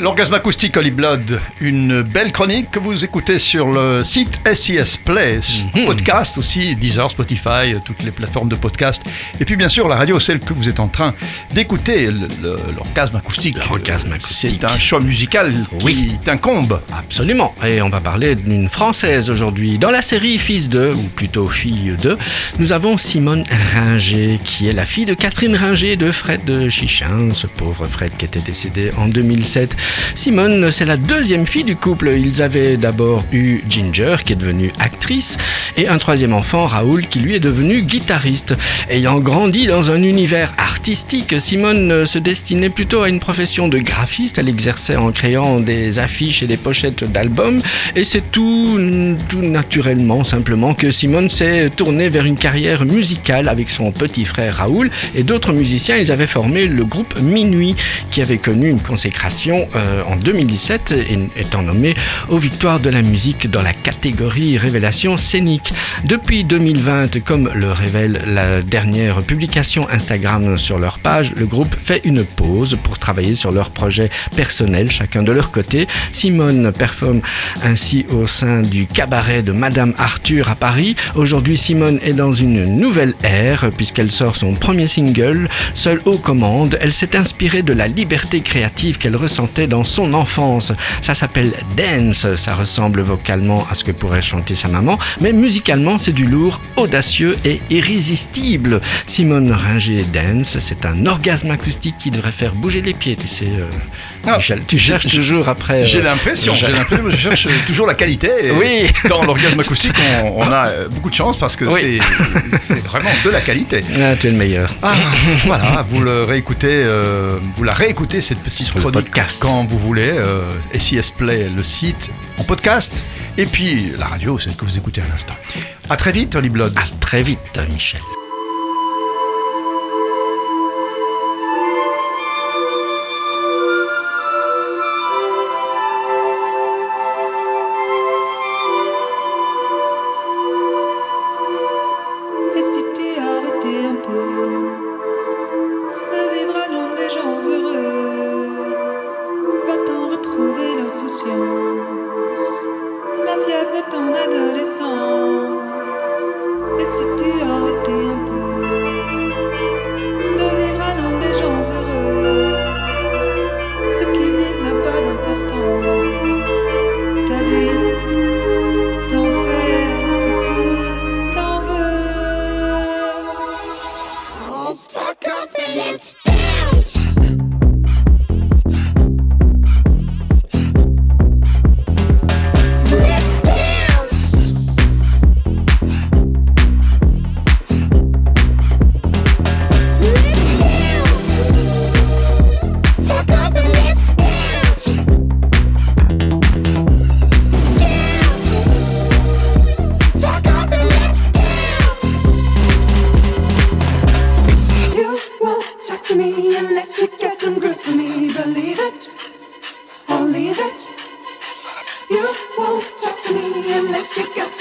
L'orgasme acoustique Holy Blood, une belle chronique que vous écoutez sur le site SIS Play, Mhm. podcast aussi, Deezer, Spotify, toutes les plateformes de podcast. Et puis bien sûr, la radio, celle que vous êtes en train d'écouter, l'orgasme acoustique. L'orgasme acoustique. C'est un choix musical qui Oui. t'incombe. Absolument. Et on va parler d'une Française aujourd'hui. Dans la série Fils 2, ou plutôt Fille 2, nous avons Simone Ringer, qui est la fille de Catherine Ringer de Fred de Chichin, ce pauvre Fred qui était décédé en 2007. Simone, c'est la deuxième fille du couple. Ils avaient d'abord eu Ginger, qui est devenue actrice, et un troisième enfant, Raoul, qui lui est devenu guitariste. Ayant grandi dans un univers artistique, Simone se destinait plutôt à une profession de graphiste. Elle exerçait en créant des affiches et des pochettes d'albums. Et c'est tout, naturellement, simplement, que Simone s'est tournée vers une carrière musicale avec son petit frère Raoul et d'autres musiciens. Ils avaient formé le groupe Minuit, qui avait connu une consécration euh, en 2017, et étant nommé aux victoires de la musique dans la catégorie révélation scénique. Depuis 2020, comme le révèle la dernière publication Instagram sur leur page, le groupe fait une pause pour travailler sur leurs projets personnels, chacun de leur côté. Simone performe ainsi au sein du cabaret de Madame Arthur à Paris. Aujourd'hui, Simone est dans une nouvelle ère puisqu'elle sort son premier single, Seule aux commandes. Elle s'est inspirée de la liberté créative qu'elle ressentait dans son enfance. Ça s'appelle Dance, ça ressemble vocalement à ce que pourrait chanter sa maman, mais musicalement c'est du lourd, audacieux et irrésistible. Simone Ringer Dance, c'est un orgasme acoustique qui devrait faire bouger les pieds, tu sais. euh, Ah, Michel, tu cherches toujours après. J'ai euh, l'impression, je- j'ai l'impression, je cherche toujours la qualité. Oui. Dans l'orgasme acoustique, on, on a euh, beaucoup de chance parce que Oui. c'est- vraiment de la qualité. Ah, tu es le meilleur. Ah, voilà, vous le réécoutez, euh, vous la réécoutez cette petite Sur chronique podcast. Vous voulez. Euh, SIS Play, le site en podcast, et puis la radio, celle que vous écoutez à l'instant. À très vite, Holly Blood. À très vite, Michel. You get some grip me. Believe it or leave it. You won't talk to me unless you get